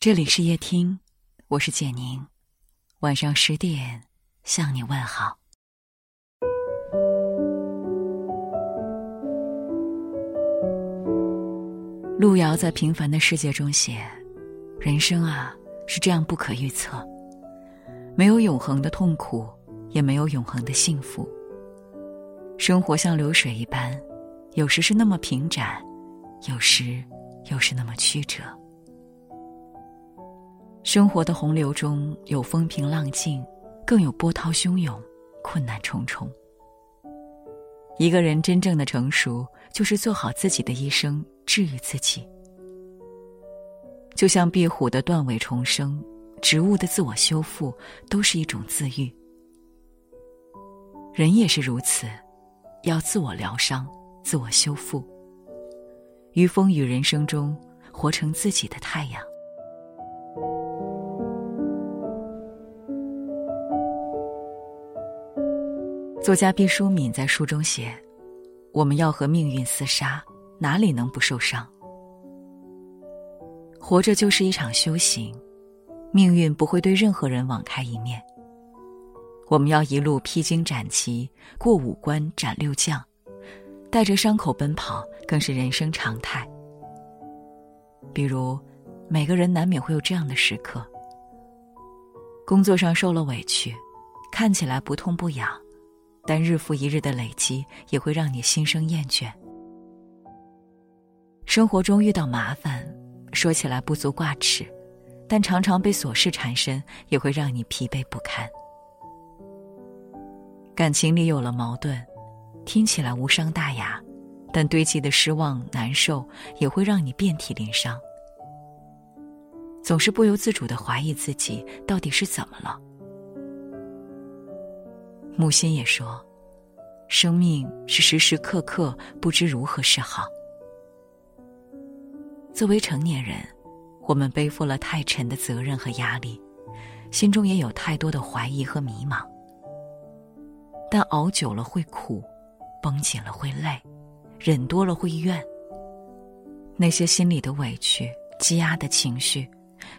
这里是夜听，我是简宁。晚上十点向你问好。路遥在《平凡的世界》中写：“人生啊，是这样不可预测，没有永恒的痛苦，也没有永恒的幸福。生活像流水一般，有时是那么平展，有时又是那么曲折。生活的洪流中有风平浪静，更有波涛汹涌，困难重重。一个人真正的成熟，就是做好自己的一生。”治愈自己，就像壁虎的断尾重生，植物的自我修复，都是一种自愈。人也是如此，要自我疗伤、自我修复，于风雨人生中活成自己的太阳。作家毕淑敏在书中写：“我们要和命运厮杀。”哪里能不受伤？活着就是一场修行，命运不会对任何人网开一面。我们要一路披荆斩棘，过五关斩六将，带着伤口奔跑，更是人生常态。比如，每个人难免会有这样的时刻：工作上受了委屈，看起来不痛不痒，但日复一日的累积，也会让你心生厌倦。生活中遇到麻烦，说起来不足挂齿，但常常被琐事缠身，也会让你疲惫不堪。感情里有了矛盾，听起来无伤大雅，但堆积的失望、难受也会让你遍体鳞伤。总是不由自主的怀疑自己到底是怎么了。木心也说：“生命是时时刻刻不知如何是好。”作为成年人，我们背负了太沉的责任和压力，心中也有太多的怀疑和迷茫。但熬久了会苦，绷紧了会累，忍多了会怨。那些心里的委屈、积压的情绪，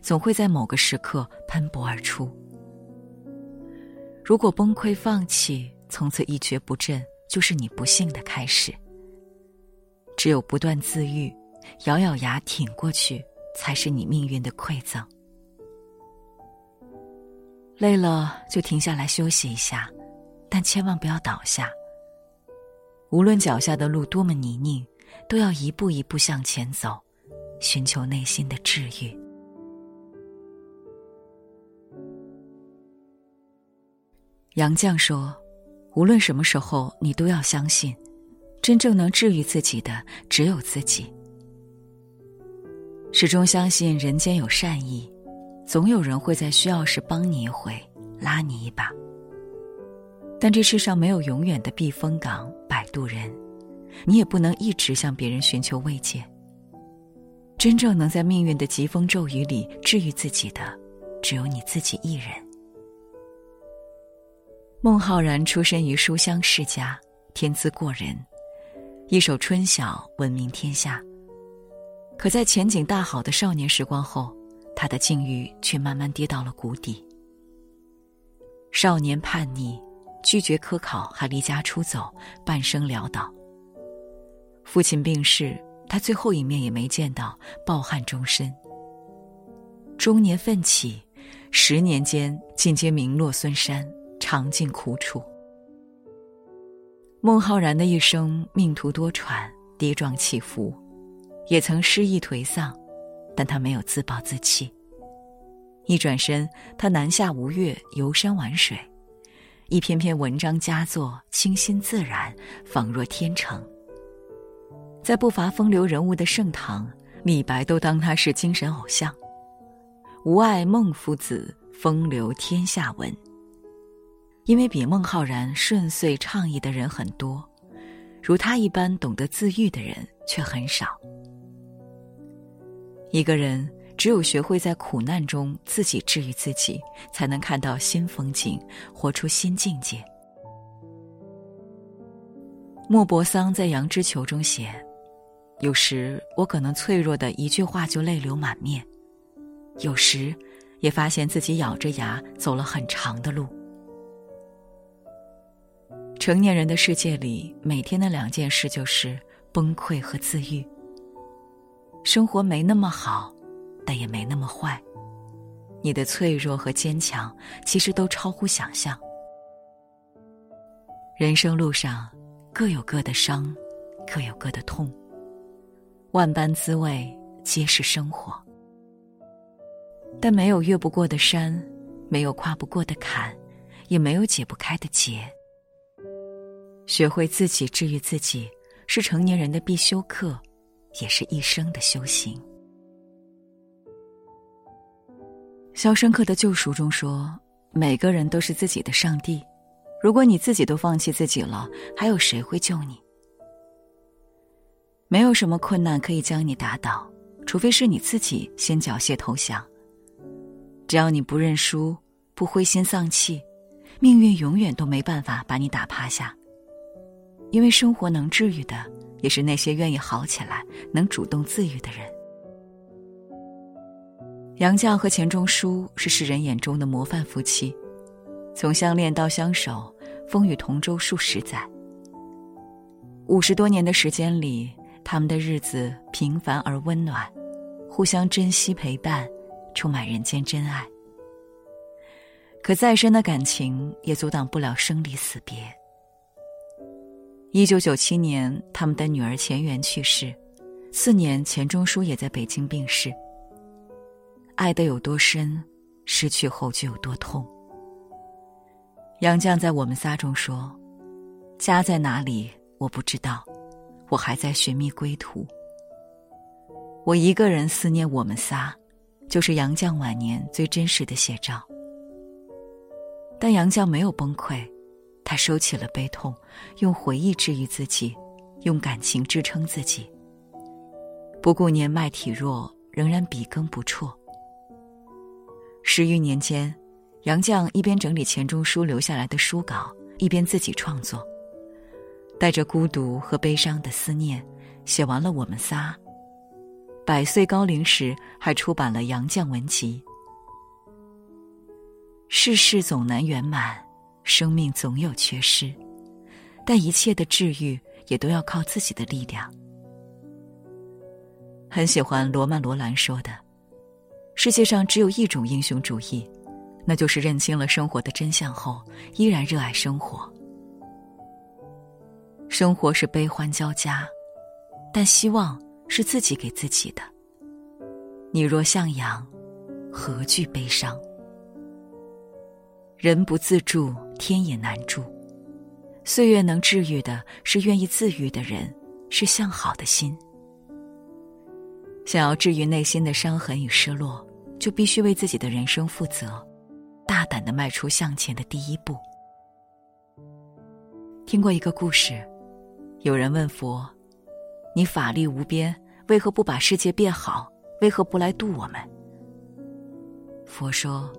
总会在某个时刻喷薄而出。如果崩溃放弃，从此一蹶不振，就是你不幸的开始。只有不断自愈。咬咬牙挺过去，才是你命运的馈赠。累了就停下来休息一下，但千万不要倒下。无论脚下的路多么泥泞，都要一步一步向前走，寻求内心的治愈。杨绛说：“无论什么时候，你都要相信，真正能治愈自己的只有自己。”始终相信人间有善意，总有人会在需要时帮你一回，拉你一把。但这世上没有永远的避风港、摆渡人，你也不能一直向别人寻求慰藉。真正能在命运的疾风骤雨里治愈自己的，只有你自己一人。孟浩然出身于书香世家，天资过人，一首《春晓》闻名天下。可在前景大好的少年时光后，他的境遇却慢慢跌到了谷底。少年叛逆，拒绝科考，还离家出走，半生潦倒。父亲病逝，他最后一面也没见到，抱憾终身。中年奋起，十年间尽皆名落孙山，尝尽苦楚。孟浩然的一生命途多舛，跌撞起伏。也曾失意颓丧，但他没有自暴自弃。一转身，他南下吴越，游山玩水，一篇篇文章佳作，清新自然，仿若天成。在不乏风流人物的盛唐，李白都当他是精神偶像。吾爱孟夫子，风流天下闻。因为比孟浩然顺遂畅意的人很多，如他一般懂得自愈的人却很少。一个人只有学会在苦难中自己治愈自己，才能看到新风景，活出新境界。莫泊桑在《羊脂球》中写：“有时我可能脆弱的一句话就泪流满面，有时也发现自己咬着牙走了很长的路。成年人的世界里，每天的两件事就是崩溃和自愈。生活没那么好，但也没那么坏。你的脆弱和坚强，其实都超乎想象。人生路上，各有各的伤，各有各的痛。万般滋味，皆是生活。但没有越不过的山，没有跨不过的坎，也没有解不开的结。学会自己治愈自己，是成年人的必修课，也是一生的修行。《肖申克的救赎》中说：“每个人都是自己的上帝，如果你自己都放弃自己了，还有谁会救你？没有什么困难可以将你打倒，除非是你自己先缴械投降。只要你不认输，不灰心丧气，命运永远都没办法把你打趴下。”因为生活能治愈的，也是那些愿意好起来、能主动自愈的人。杨绛和钱钟书是世人眼中的模范夫妻，从相恋到相守，风雨同舟数十载。五十多年的时间里，他们的日子平凡而温暖，互相珍惜陪伴，充满人间真爱。可再深的感情，也阻挡不了生离死别。一九九七年，他们的女儿钱媛去世，次年钱钟书也在北京病逝。爱得有多深，失去后就有多痛。杨绛在《我们仨》中说：“家在哪里，我不知道，我还在寻觅归途。我一个人思念我们仨，就是杨绛晚年最真实的写照。”但杨绛没有崩溃。他收起了悲痛，用回忆治愈自己，用感情支撑自己。不顾年迈体弱，仍然笔耕不辍。十余年间，杨绛一边整理钱钟书留下来的书稿，一边自己创作。带着孤独和悲伤的思念，写完了《我们仨》。百岁高龄时，还出版了《杨绛文集》。世事总难圆满。生命总有缺失，但一切的治愈也都要靠自己的力量。很喜欢罗曼·罗兰说的：“世界上只有一种英雄主义，那就是认清了生活的真相后，依然热爱生活。生活是悲欢交加，但希望是自己给自己的。你若向阳，何惧悲伤？”人不自助，天也难助。岁月能治愈的，是愿意自愈的人，是向好的心。想要治愈内心的伤痕与失落，就必须为自己的人生负责，大胆的迈出向前的第一步。听过一个故事，有人问佛：“你法力无边，为何不把世界变好？为何不来度我们？”佛说。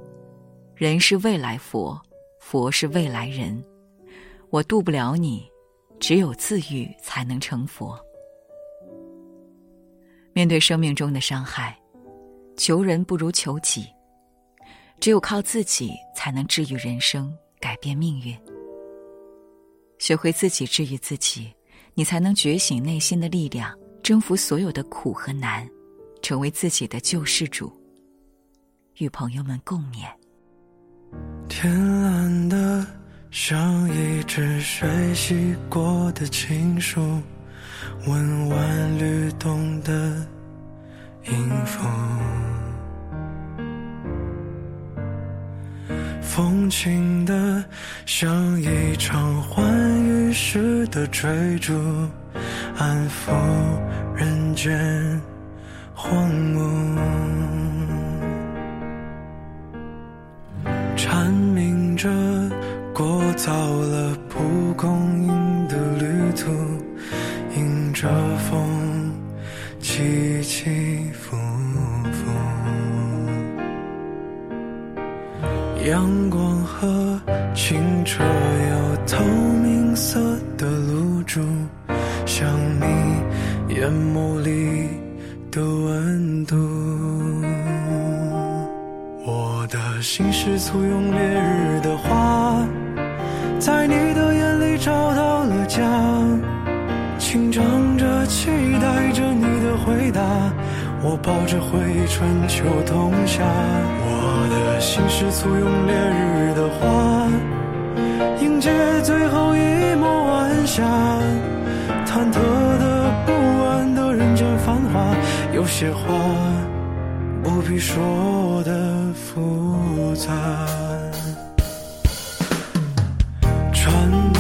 人是未来佛，佛是未来人。我渡不了你，只有自愈才能成佛。面对生命中的伤害，求人不如求己。只有靠自己，才能治愈人生，改变命运。学会自己治愈自己，你才能觉醒内心的力量，征服所有的苦和难，成为自己的救世主。与朋友们共勉。天蓝的像一支水洗过的情书，温婉律动的音符。风轻的像一场欢愉时的追逐，安抚人间荒芜。过早了蒲公英的旅途，迎着风起起伏伏。阳光和清澈又透明色的露珠，像你眼眸里的温度。我的心是簇拥烈日的花，在你的眼里找到了家，紧张着期待着你的回答。我抱着回忆春秋冬夏，我的心是簇拥烈日的花，迎接最后一抹晚霞。忐忑的不安的人间繁华，有些话不必说的复杂。船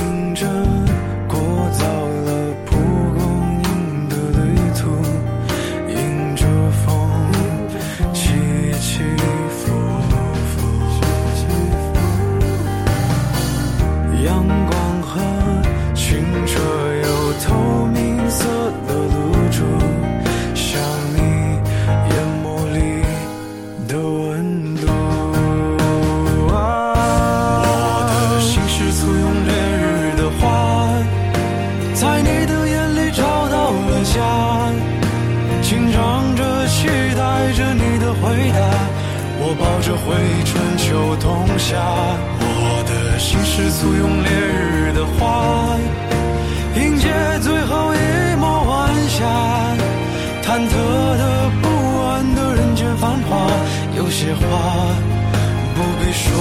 说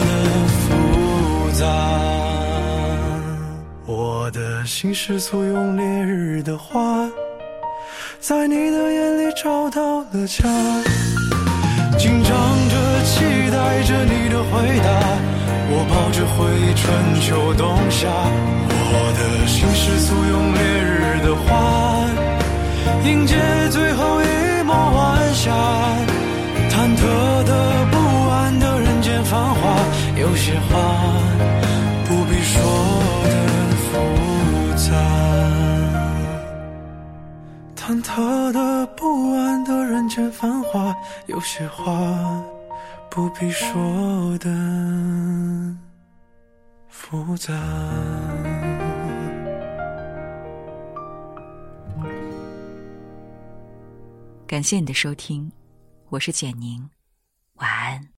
的复杂。我的心是簇拥烈日的花，在你的眼里找到了家。紧张着，期待着你的回答。我抱着回忆春秋冬夏，我的心是簇拥烈日的花，迎接最后一抹晚霞。有些话不必说的复杂。忐忑的不安的人间繁华，有些话不必说的复杂。感谢你的收听，我是简宁，晚安。